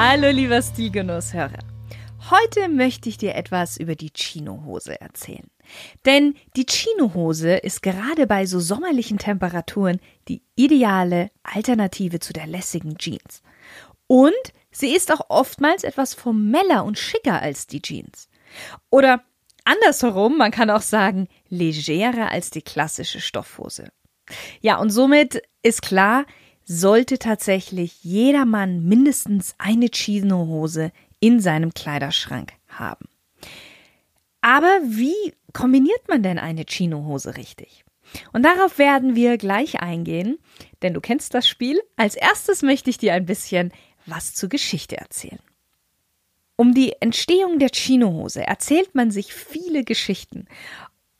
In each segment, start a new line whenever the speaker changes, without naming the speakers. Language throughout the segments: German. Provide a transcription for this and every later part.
Hallo lieber Stilgenusshörer. Heute möchte ich dir etwas über die Chinohose erzählen. Denn die Chinohose ist gerade bei so sommerlichen Temperaturen die ideale Alternative zu der lässigen Jeans. Und sie ist auch oftmals etwas formeller und schicker als die Jeans. Oder andersherum, man kann auch sagen, legerer als die klassische Stoffhose. Ja, und somit ist klar, sollte tatsächlich jeder Mann mindestens eine Chino-Hose in seinem Kleiderschrank haben. Aber wie kombiniert man denn eine Chino-Hose richtig? Und darauf werden wir gleich eingehen, denn du kennst das Spiel. Als erstes möchte ich dir ein bisschen was zur Geschichte erzählen. Um die Entstehung der Chino-Hose erzählt man sich viele Geschichten.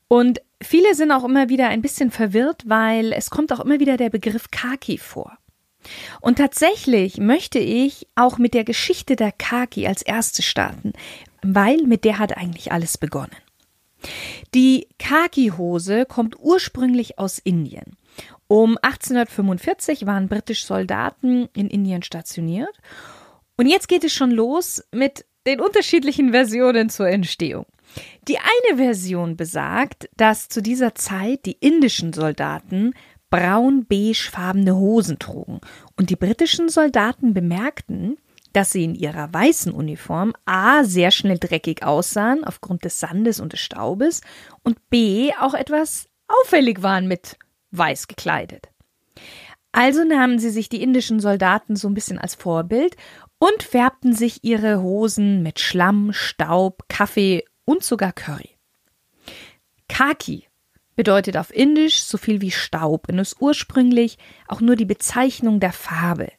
Und viele sind auch immer wieder ein bisschen verwirrt, weil es kommt auch immer wieder der Begriff Kaki vor. Und tatsächlich möchte ich auch mit der Geschichte der Kaki als erste starten, weil mit der hat eigentlich alles begonnen. Die Kaki-Hose kommt ursprünglich aus Indien. Um 1845 waren britische Soldaten in Indien stationiert. Und jetzt geht es schon los mit den unterschiedlichen Versionen zur Entstehung. Die eine Version besagt, dass zu dieser Zeit die indischen Soldaten braun-beigefarbene Hosen trugen. Und die britischen Soldaten bemerkten, dass sie in ihrer weißen Uniform A sehr schnell dreckig aussahen aufgrund des Sandes und des Staubes und B auch etwas auffällig waren mit weiß gekleidet. Also nahmen sie sich die indischen Soldaten so ein bisschen als Vorbild und färbten sich ihre Hosen mit Schlamm, Staub, Kaffee und sogar Curry. Kaki bedeutet auf Indisch so viel wie Staub und ist ursprünglich auch nur die Bezeichnung der Farbe.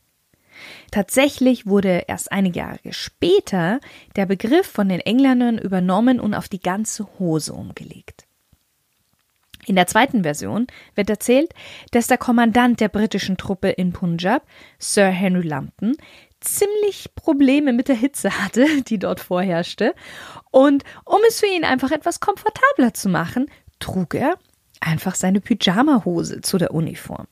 Tatsächlich wurde erst einige Jahre später der Begriff von den Engländern übernommen und auf die ganze Hose umgelegt. In der zweiten Version wird erzählt, dass der Kommandant der britischen Truppe in Punjab, Sir Henry Lambton, ziemlich Probleme mit der Hitze hatte, die dort vorherrschte. Und um es für ihn einfach etwas komfortabler zu machen, trug er einfach seine Pyjama-Hose zu der Uniform.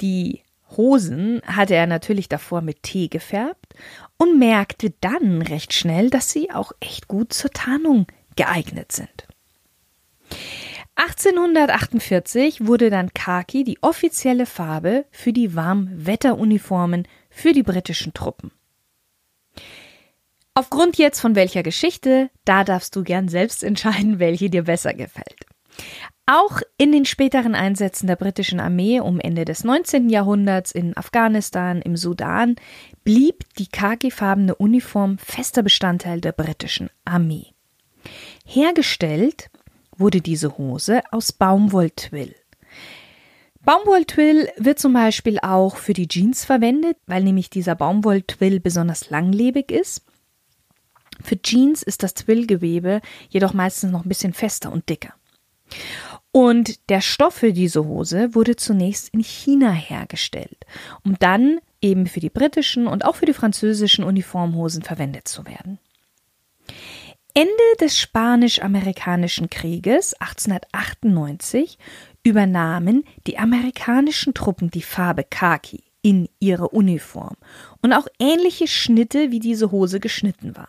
Die Hosen hatte er natürlich davor mit Tee gefärbt und merkte dann recht schnell, dass sie auch echt gut zur Tarnung geeignet sind. 1848 wurde dann Khaki die offizielle Farbe für die Warmwetteruniformen für die britischen Truppen. Aufgrund jetzt von welcher Geschichte, da darfst du gern selbst entscheiden, welche dir besser gefällt. Auch in den späteren Einsätzen der britischen Armee um Ende des 19. Jahrhunderts in Afghanistan, im Sudan, blieb die khakifarbene Uniform fester Bestandteil der britischen Armee. Hergestellt wurde diese Hose aus Baumwolltwill. Baumwolltwill wird zum Beispiel auch für die Jeans verwendet, weil nämlich dieser Baumwolltwill besonders langlebig ist. Für Jeans ist das Twillgewebe jedoch meistens noch ein bisschen fester und dicker. Und der Stoff für diese Hose wurde zunächst in China hergestellt, um dann eben für die britischen und auch für die französischen Uniformhosen verwendet zu werden. Ende des Spanisch-Amerikanischen Krieges 1898 übernahmen die amerikanischen Truppen die Farbe Khaki in ihre Uniform und auch ähnliche Schnitte, wie diese Hose geschnitten war.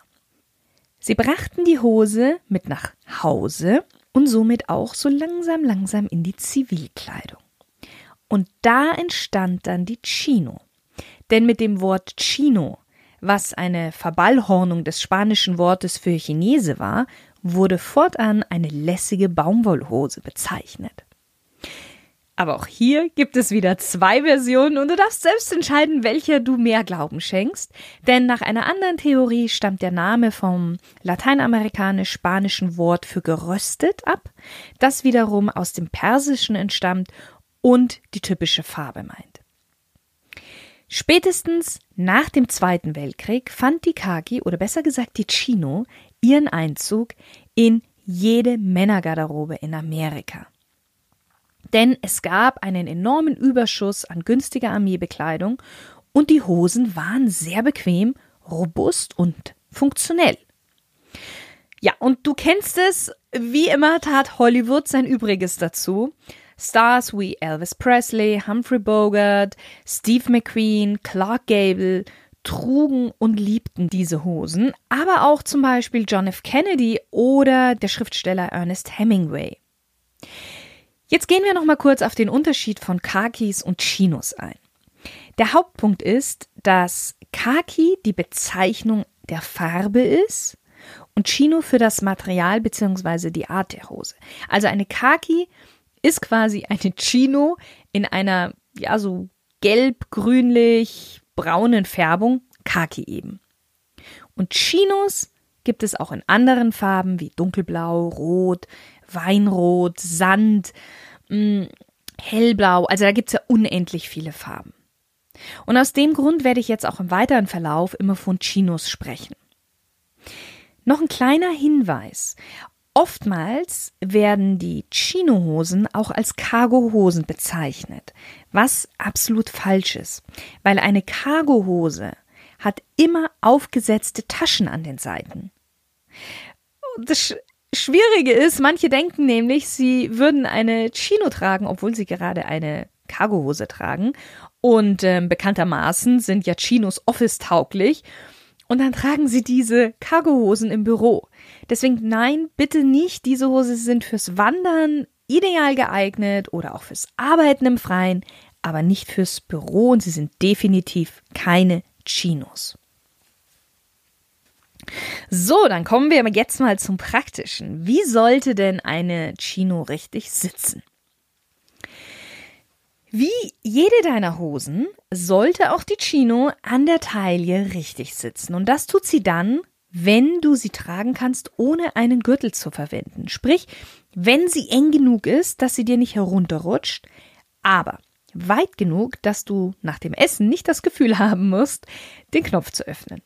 Sie brachten die Hose mit nach Hause und somit auch so langsam, langsam in die Zivilkleidung. Und da entstand dann die Chino. Denn mit dem Wort Chino, was eine Verballhornung des spanischen Wortes für Chinese war, wurde fortan eine lässige Baumwollhose bezeichnet. Aber auch hier gibt es wieder zwei Versionen und du darfst selbst entscheiden, welcher du mehr Glauben schenkst. Denn nach einer anderen Theorie stammt der Name vom lateinamerikanisch-spanischen Wort für geröstet ab, das wiederum aus dem Persischen entstammt und die typische Farbe meint. Spätestens nach dem Zweiten Weltkrieg fand die Khaki oder besser gesagt die Chino ihren Einzug in jede Männergarderobe in Amerika. Denn es gab einen enormen Überschuss an günstiger Armeebekleidung und die Hosen waren sehr bequem, robust und funktionell. Ja, und du kennst es, wie immer tat Hollywood sein Übriges dazu. Stars wie Elvis Presley, Humphrey Bogart, Steve McQueen, Clark Gable trugen und liebten diese Hosen, aber auch zum Beispiel John F. Kennedy oder der Schriftsteller Ernest Hemingway. Jetzt gehen wir noch mal kurz auf den Unterschied von Khakis und Chinos ein. Der Hauptpunkt ist, dass Khaki die Bezeichnung der Farbe ist und Chino für das Material bzw. die Art der Hose. Also eine Khaki ist quasi eine Chino in einer, ja, so gelb, grünlich, braunen Färbung, Khaki eben. Und Chinos gibt es auch in anderen Farben wie dunkelblau, rot, weinrot, Sand, mm, hellblau. Also da gibt es ja unendlich viele Farben. Und aus dem Grund werde ich jetzt auch im weiteren Verlauf immer von Chinos sprechen. Noch ein kleiner Hinweis. Oftmals werden die Chinohosen auch als Cargohosen bezeichnet, was absolut falsch ist, weil eine Cargohose hat immer aufgesetzte Taschen an den Seiten. Das Schwierige ist, manche denken nämlich, sie würden eine Chino tragen, obwohl sie gerade eine Cargohose tragen. Und äh, bekanntermaßen sind ja Chinos office-tauglich. Und dann tragen sie diese Cargohosen im Büro. Deswegen nein, bitte nicht. Diese Hose sind fürs Wandern ideal geeignet oder auch fürs Arbeiten im Freien, aber nicht fürs Büro und sie sind definitiv keine Chinos. So, dann kommen wir jetzt mal zum Praktischen. Wie sollte denn eine Chino richtig sitzen? Wie jede deiner Hosen sollte auch die Chino an der Taille richtig sitzen. Und das tut sie dann, wenn du sie tragen kannst, ohne einen Gürtel zu verwenden. Sprich, wenn sie eng genug ist, dass sie dir nicht herunterrutscht, aber weit genug, dass du nach dem Essen nicht das Gefühl haben musst, den Knopf zu öffnen.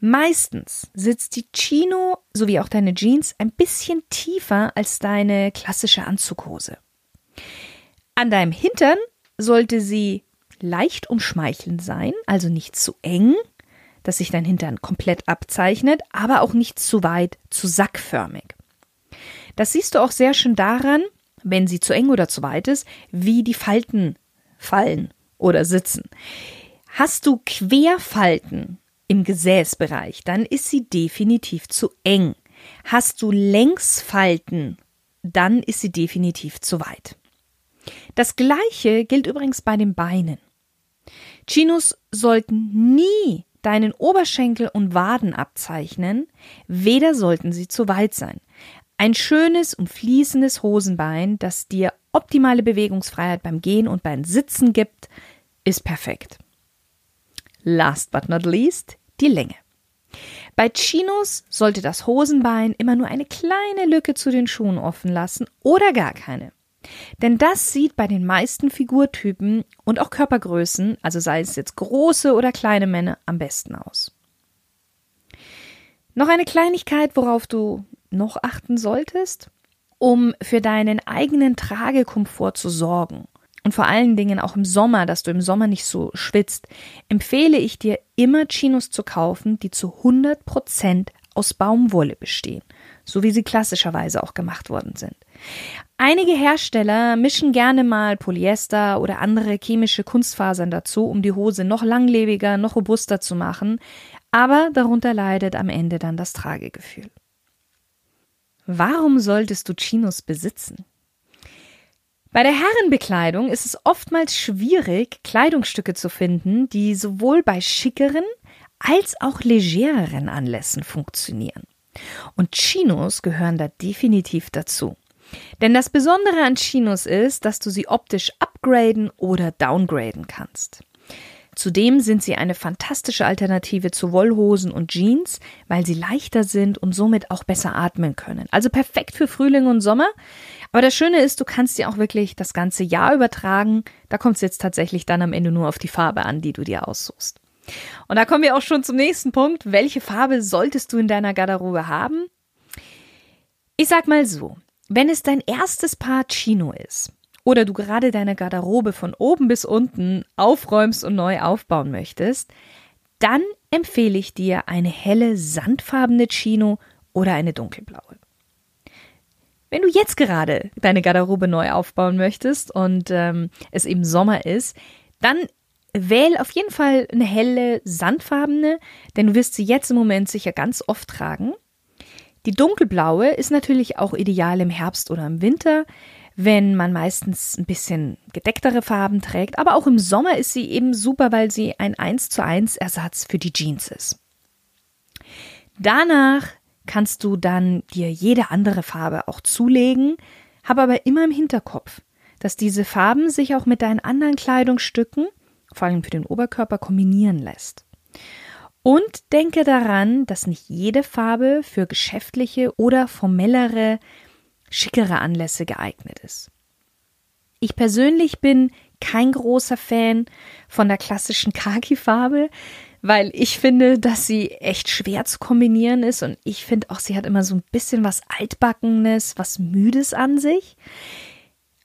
Meistens sitzt die Chino sowie auch deine Jeans ein bisschen tiefer als deine klassische Anzughose. An deinem Hintern sollte sie leicht umschmeichelnd sein, also nicht zu eng, dass sich dein Hintern komplett abzeichnet, aber auch nicht zu weit, zu sackförmig. Das siehst du auch sehr schön daran, wenn sie zu eng oder zu weit ist, wie die Falten fallen oder sitzen. Hast du Querfalten im Gesäßbereich, dann ist sie definitiv zu eng. Hast du Längsfalten, dann ist sie definitiv zu weit. Das gleiche gilt übrigens bei den Beinen. Chinos sollten nie deinen Oberschenkel und Waden abzeichnen, weder sollten sie zu weit sein. Ein schönes und fließendes Hosenbein, das dir optimale Bewegungsfreiheit beim Gehen und beim Sitzen gibt, ist perfekt. Last but not least die Länge. Bei Chinos sollte das Hosenbein immer nur eine kleine Lücke zu den Schuhen offen lassen oder gar keine. Denn das sieht bei den meisten Figurtypen und auch Körpergrößen, also sei es jetzt große oder kleine Männer, am besten aus. Noch eine Kleinigkeit, worauf du noch achten solltest, um für deinen eigenen Tragekomfort zu sorgen. Und vor allen Dingen auch im Sommer, dass du im Sommer nicht so schwitzt, empfehle ich dir immer Chinos zu kaufen, die zu 100 Prozent aus Baumwolle bestehen, so wie sie klassischerweise auch gemacht worden sind. Einige Hersteller mischen gerne mal Polyester oder andere chemische Kunstfasern dazu, um die Hose noch langlebiger, noch robuster zu machen, aber darunter leidet am Ende dann das Tragegefühl. Warum solltest du Chinos besitzen? Bei der Herrenbekleidung ist es oftmals schwierig, Kleidungsstücke zu finden, die sowohl bei schickeren als auch legereren Anlässen funktionieren. Und Chinos gehören da definitiv dazu. Denn das Besondere an Chinos ist, dass du sie optisch upgraden oder downgraden kannst. Zudem sind sie eine fantastische Alternative zu Wollhosen und Jeans, weil sie leichter sind und somit auch besser atmen können. Also perfekt für Frühling und Sommer. Aber das Schöne ist, du kannst sie auch wirklich das ganze Jahr übertragen. Da kommt es jetzt tatsächlich dann am Ende nur auf die Farbe an, die du dir aussuchst. Und da kommen wir auch schon zum nächsten Punkt. Welche Farbe solltest du in deiner Garderobe haben? Ich sag mal so, wenn es dein erstes Paar Chino ist oder du gerade deine Garderobe von oben bis unten aufräumst und neu aufbauen möchtest, dann empfehle ich dir eine helle sandfarbene Chino oder eine dunkelblaue. Wenn du jetzt gerade deine Garderobe neu aufbauen möchtest und ähm, es eben Sommer ist, dann wähl auf jeden Fall eine helle sandfarbene, denn du wirst sie jetzt im Moment sicher ganz oft tragen. Die dunkelblaue ist natürlich auch ideal im Herbst oder im Winter, wenn man meistens ein bisschen gedecktere Farben trägt. Aber auch im Sommer ist sie eben super, weil sie ein 1 zu 1 Ersatz für die Jeans ist. Danach kannst du dann dir jede andere Farbe auch zulegen, habe aber immer im Hinterkopf, dass diese Farben sich auch mit deinen anderen Kleidungsstücken, vor allem für den Oberkörper, kombinieren lässt. Und denke daran, dass nicht jede Farbe für geschäftliche oder formellere, schickere Anlässe geeignet ist. Ich persönlich bin kein großer Fan von der klassischen Khaki-Farbe, weil ich finde, dass sie echt schwer zu kombinieren ist und ich finde auch, sie hat immer so ein bisschen was Altbackenes, was Müdes an sich.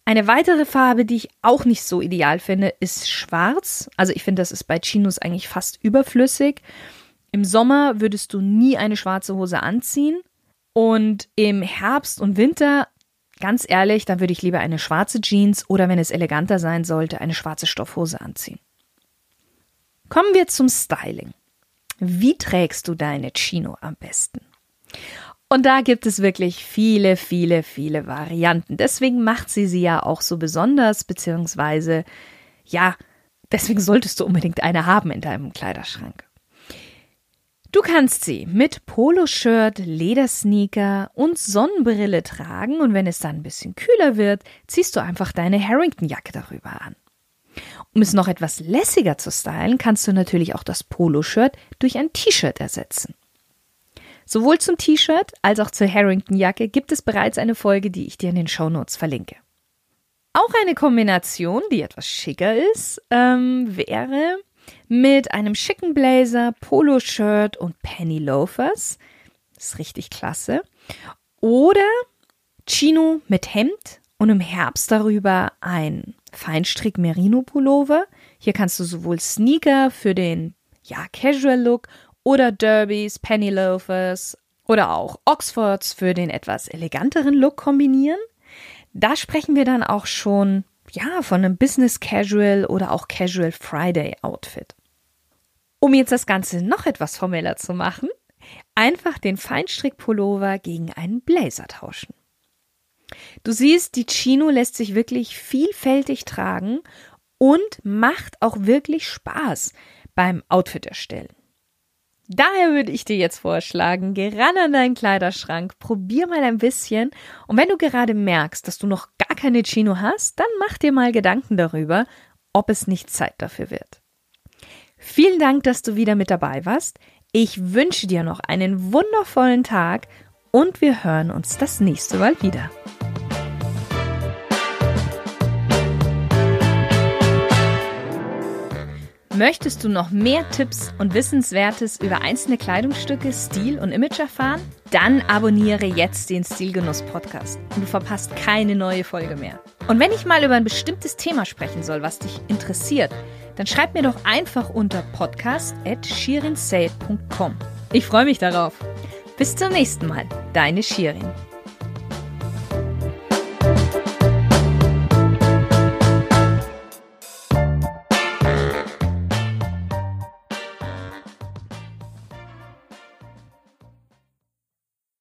Eine weitere Farbe, die ich auch nicht so ideal finde, ist schwarz. Also ich finde, das ist bei Chinos eigentlich fast überflüssig. Im Sommer würdest du nie eine schwarze Hose anziehen. Und im Herbst und Winter, ganz ehrlich, da würde ich lieber eine schwarze Jeans oder wenn es eleganter sein sollte, eine schwarze Stoffhose anziehen. Kommen wir zum Styling. Wie trägst du deine Chino am besten? Und da gibt es wirklich viele, viele, viele Varianten. Deswegen macht sie sie ja auch so besonders, beziehungsweise, ja, deswegen solltest du unbedingt eine haben in deinem Kleiderschrank. Du kannst sie mit Poloshirt, Ledersneaker und Sonnenbrille tragen und wenn es dann ein bisschen kühler wird, ziehst du einfach deine Harrington-Jacke darüber an. Um es noch etwas lässiger zu stylen, kannst du natürlich auch das Poloshirt durch ein T-Shirt ersetzen. Sowohl zum T-Shirt als auch zur Harrington-Jacke gibt es bereits eine Folge, die ich dir in den Shownotes verlinke. Auch eine Kombination, die etwas schicker ist, ähm, wäre mit einem schicken Blazer, Poloshirt und Penny Loafers. Das ist richtig klasse. Oder Chino mit Hemd und im Herbst darüber ein Feinstrick Merino Pullover. Hier kannst du sowohl Sneaker für den ja, Casual Look oder Derbys, Penny Loafers oder auch Oxfords für den etwas eleganteren Look kombinieren. Da sprechen wir dann auch schon ja, von einem Business Casual oder auch Casual Friday Outfit. Um jetzt das Ganze noch etwas formeller zu machen, einfach den Feinstrick-Pullover gegen einen Blazer tauschen. Du siehst, die Chino lässt sich wirklich vielfältig tragen und macht auch wirklich Spaß beim Outfit erstellen. Daher würde ich dir jetzt vorschlagen, geh ran an deinen Kleiderschrank, probier mal ein bisschen und wenn du gerade merkst, dass du noch gar keine Chino hast, dann mach dir mal Gedanken darüber, ob es nicht Zeit dafür wird. Vielen Dank, dass du wieder mit dabei warst. Ich wünsche dir noch einen wundervollen Tag und wir hören uns das nächste Mal wieder. Möchtest du noch mehr Tipps und Wissenswertes über einzelne Kleidungsstücke, Stil und Image erfahren? Dann abonniere jetzt den Stilgenuss Podcast und du verpasst keine neue Folge mehr. Und wenn ich mal über ein bestimmtes Thema sprechen soll, was dich interessiert, dann schreib mir doch einfach unter podcast.shirinsay.com. Ich freue mich darauf. Bis zum nächsten Mal, deine Shirin.